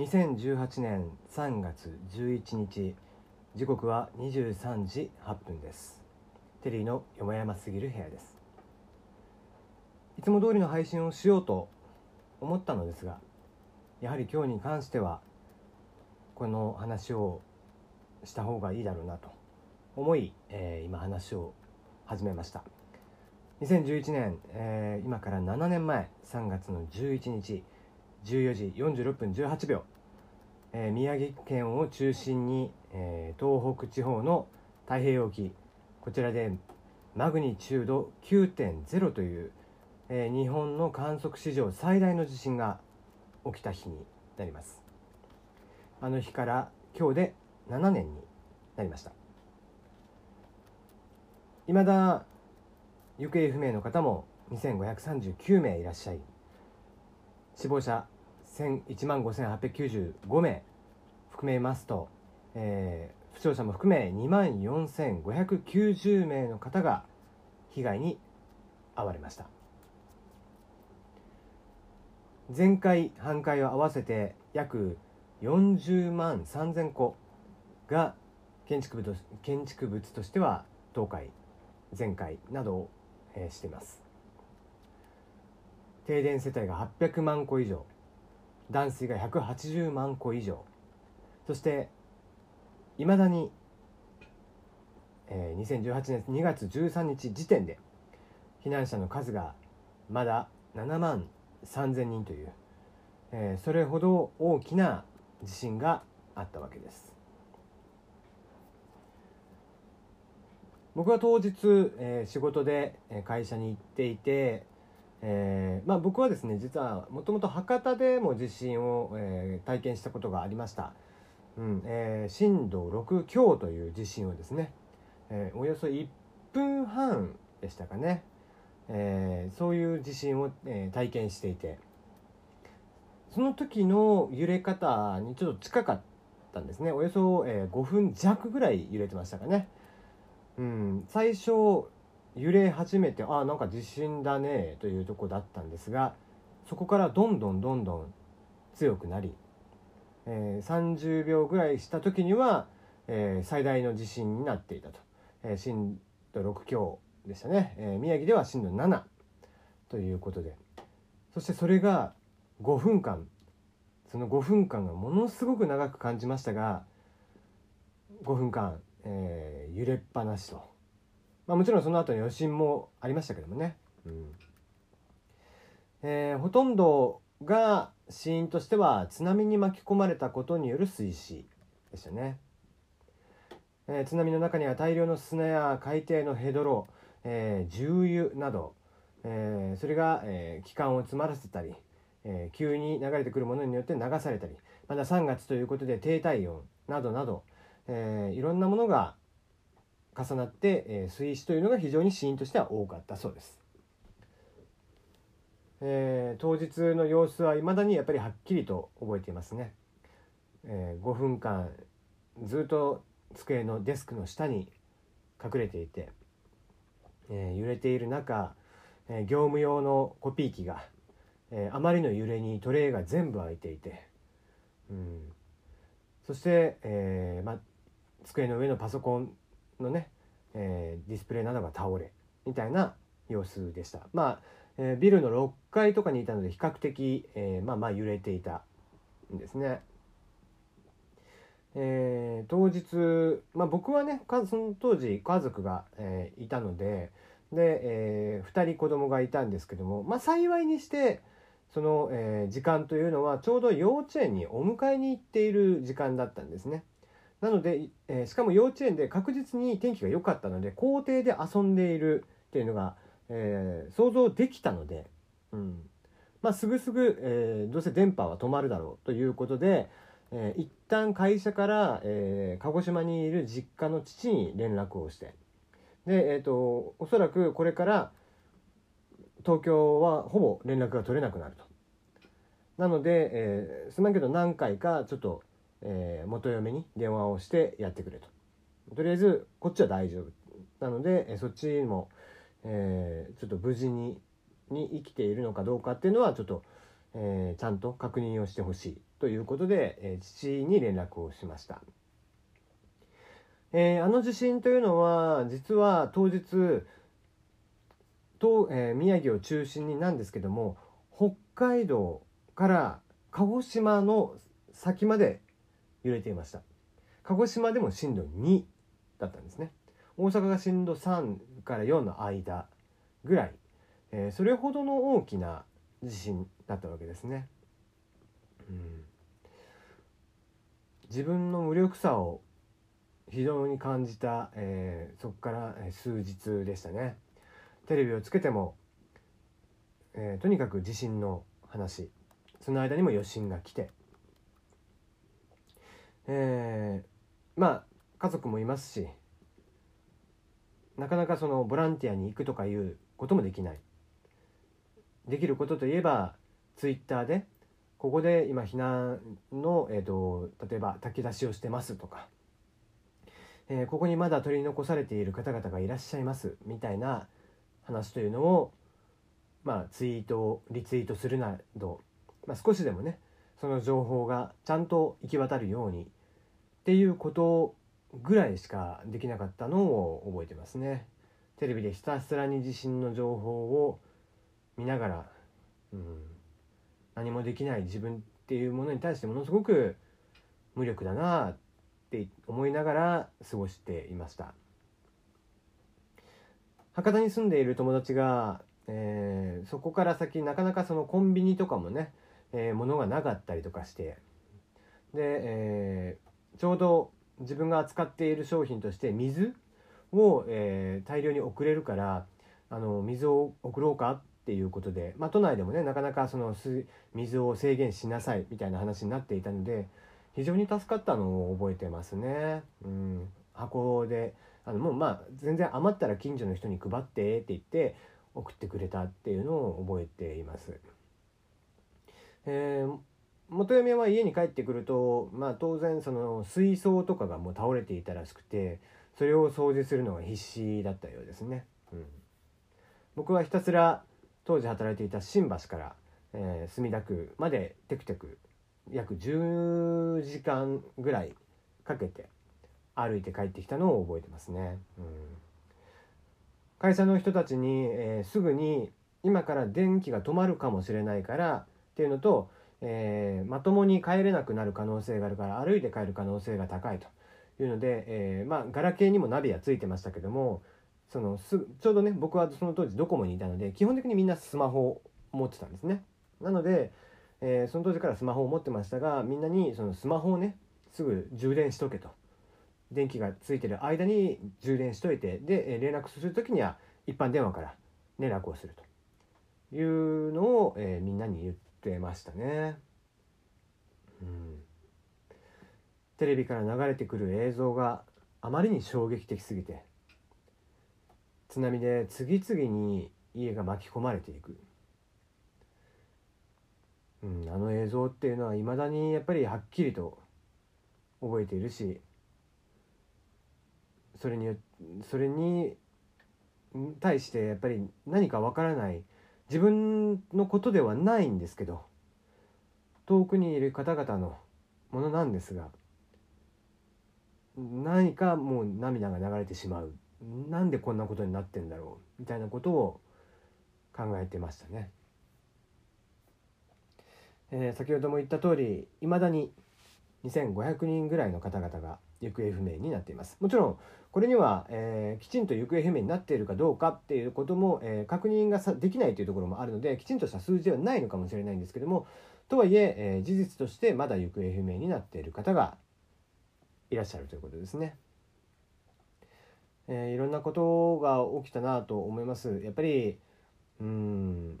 2018年3月11日時刻は23時8分です。テリーのよもやますぎる部屋です。いつも通りの配信をしようと思ったのですがやはり今日に関してはこの話をした方がいいだろうなと思い、えー、今話を始めました。2011年、えー、今から7年前3月の11日14時46分18秒、えー、宮城県を中心に、えー、東北地方の太平洋沖。こちらでマグニチュード9.0という、えー、日本の観測史上最大の地震が起きた日になります。あの日から今日で7年になりました。いまだ行方不明の方も2539名いらっしゃい死亡者1万5895名含めますと、えー、負傷者も含め2万4590名の方が被害に遭われました。前回半壊を合わせて約40万3000戸が建築物建築物としては倒壊全壊などを、えー、しています。停電世帯が800万戸以上。断水が180万戸以上。そしていまだに、えー、2018年2月13日時点で避難者の数がまだ7万3000人という、えー、それほど大きな地震があったわけです。僕は当日、えー、仕事で会社に行っていて、えーまあ、僕はですね実はもともと博多でも地震を、えー、体験したことがありました、うんえー、震度6強という地震をですね、えー、およそ1分半でしたかね、えー、そういう地震を、えー、体験していてその時の揺れ方にちょっと近かったんですね。およそ、えー、5分弱ぐらい揺れてましたかね。うん、最初揺れ始めてあなんか地震だねというとこだったんですがそこからどんどんどんどん強くなり、えー、30秒ぐらいした時には、えー、最大の地震になっていたと、えー、震度6強でしたね、え宮城では震度7ということで。そしてそれが5分間。その5分間がものすごく長く感じましたが5分間えー、揺れっぱなしと、まあ、もちろんその後に余震もありましたけどもね、うん。えー、ほとんどが死因としては津波に巻き込まれたことによる水死でしたね、えー、津波の中には大量の砂や海底のヘドロ、えー、重油など、えー、それが、えー、気管を詰まらせたり、えー、急に流れてくるものによって流されたりまだ3月ということで低体温などなど、えー、いろんなものが重なって、えー、水死というのが非常に死因としては多かったそうです。えー、当日の様子はいまだにやっぱりはっきりと覚えていますね。えー、5分間ずっと机のデスクの下に隠れていて、えー、揺れている中、えー、業務用のコピー機が、えー、あまりの揺れにトレイが全部開いていて、うん、そして、えーま、机の上のパソコンのね、えー、ディスプレイなどが倒れみたいな様子でした。まあ、えー、ビルの6階とかにいたので比較的、えー、まあまあ揺れていたんですね。えー、当日、まあ、僕はねその当時家族が、えー、いたのでで、えー、2人子供がいたんですけども、まあ、幸いにしてその、えー、時間というのはちょうど幼稚園にお迎えに行っている時間だったんですね。なので、えー、しかも幼稚園で確実に天気が良かったので校庭で遊んでいるっていうのが、えー、想像できたので、うんまあ、すぐすぐ、えー、どうせ電波は止まるだろうということで、えー、一旦会社から、えー、鹿児島にいる実家の父に連絡をしてで、えーと、おそらくこれから東京はほぼ連絡が取れなくなると。なので、えー、すまんけど何回かちょっとえー、元嫁に電話をしてやってくれと。とりあえずこっちは大丈夫なので、えそっちも、えー、ちょっと無事にに生きているのかどうかっていうのはちょっと、えー、ちゃんと確認をしてほしいということで、えー、父に連絡をしました。えー、あの地震というのは実は当日と、えー、宮城を中心になんですけども北海道から鹿児島の先まで揺れていました。鹿児島でも震度2だったんですね。大阪が震度3から4の間ぐらい、えー、それほどの大きな地震だったわけですね、うん、自分の無力さを非常に感じた、えー、そこから数日でしたね。テレビをつけても、えー、とにかく地震の話。その間にも余震が来て、えー、まあ家族もいますしなかなかそのボランティアに行くとかいうこともできない。できることといえばツイッターでここで今避難の、えーと例えば炊き出しをしてますとかえー、ここにまだ取り残されている方々がいらっしゃいますみたいな話というのを、まあ、ツイートリツイートするなど、まあ、少しでもねその情報がちゃんと行き渡るようにっていうことぐらいしかできなかったのを覚えてますね。テレビでひたすらに地震の情報を見ながら、うん、何もできない自分っていうものに対してものすごく無力だなって思いながら過ごしていました博多に住んでいる友達が、えー、そこから先なかなかそのコンビニとかもね、えー、物がなかったりとかしてで、えー、ちょうど自分が扱っている商品として水を、えー、大量に送れるからあの水を送ろうかっていうことで、まあ、都内でもねなかなかその水を制限しなさいみたいな話になっていたので非常に助かったのを覚えてますね。うん、箱であのもうまあ全然余ったら近所の人に配ってって言って送ってくれたっていうのを覚えています。えー、元嫁は家に帰ってくると、まあ、当然その水槽とかがもう倒れていたらしくてそれを掃除するのが必死だったようですね。うん、僕はひたすら当時働いていた新橋から、えー、墨田区までテクテク約10時間ぐらいかけて歩いて帰ってきたのを覚えてますね。うん、会社の人たちに、えー、すぐに今から電気が止まるかもしれないからっていうのと、えー、まともに帰れなくなる可能性があるから歩いて帰る可能性が高いというので、えー、まあガラケーにもナビはついてましたけどもそのすちょうどね僕はその当時ドコモにいたので基本的にみんなスマホを持ってたんですね。なのでえー、その当時からスマホを持ってましたがみんなにそのスマホをねすぐ充電しとけと電気がついてる間に充電しといてで連絡する時には一般電話から連絡をするというのを、えー、みんなに言ってましたね。うん、テレビから流れてくる映像があまりに衝撃的すぎて津波で次々に家が巻き込まれていく。うん、あの映像っていうのはいまだにやっぱりはっきりと覚えているしそれにそれに対してやっぱり何かわからない自分のことではないんですけど遠くにいる方々のものなんですが何かもう涙が流れてしまうなんでこんなことになってんだろうみたいなことを考えてましたね。えー、先ほども言った通りいまだに2500人ぐらいの方々が行方不明になっていますもちろんこれには、えー、きちんと行方不明になっているかどうかっていうことも、えー、確認がさできないというところもあるのできちんとした数字ではないのかもしれないんですけどもとはいええー、事実としてまだ行方不明になっている方がいらっしゃるということですね。えー、いろんなことが起きたなと思います。やっぱりうん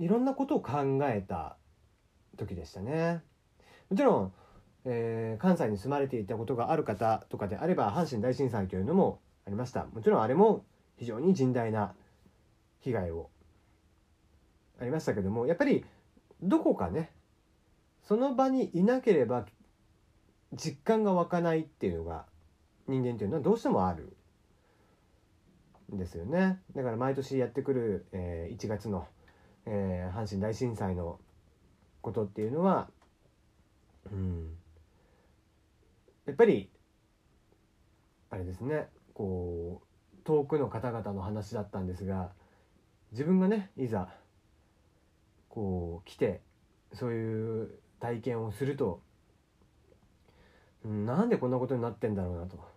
いろんなことを考えた時でしたね。もちろん、えー、関西に住まれていたことがある方とかであれば阪神大震災というのもありました。もちろんあれも非常に甚大な被害をありましたけどもやっぱりどこかねその場にいなければ実感が湧かないっていうのが人間っていうのはどうしてもあるんですよねだから毎年やってくる、えー、1月のえー、阪神大震災のことっていうのは、うん、やっぱりあれですねこう遠くの方々の話だったんですが自分がねいざこう来てそういう体験をすると、うん、なんでこんなことになってんだろうなと。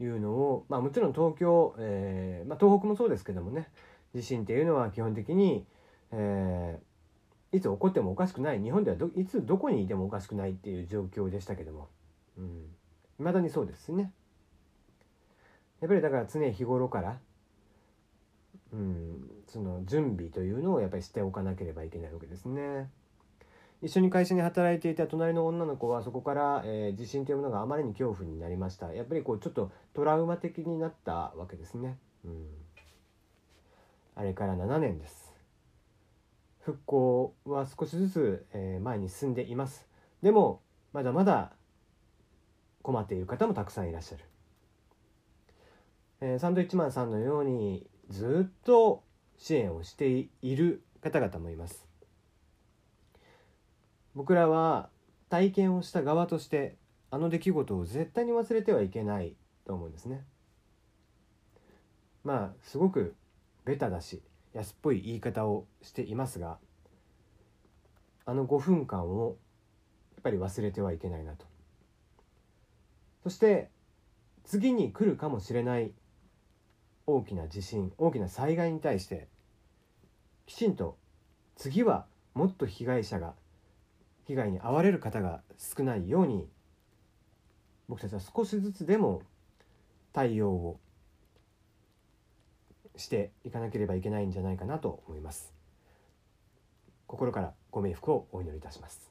いうのを、まあ、もちろん東京、えーまあ、東北もそうですけどもね地震っていうのは基本的に、えー、いつ起こってもおかしくない。日本ではどいつどこにいてもおかしくないっていう状況でしたけども、うん、だにそうですね。やっぱりだから常日頃から、うん、その準備というのをやっぱりしておかなければいけないわけですね。一緒に会社に働いていた隣の女の子はそこから、えー、地震というものがあまりに恐怖になりました。やっぱりこうちょっとトラウマ的になったわけですね、うん、あれから7年です。復興は少しずつ、え、前に進んでいます。でもまだまだ困っている方もたくさんいらっしゃる、え、サンドイッチマンさんのようにずっと支援をしている方々もいます。僕らは体験をした側としてあの出来事を絶対に忘れてはいけないと思うんですね。まあすごくベタだし安っぽい言い方をしていますがあの5分間をやっぱり忘れてはいけないなと。そして次に来るかもしれない大きな地震大きな災害に対してきちんと次はもっと被害者が被害に遭われる方が少ないように僕たちは少しずつでも対応をしていかなければいけないんじゃないかなと思います。心からご冥福をお祈りいたします。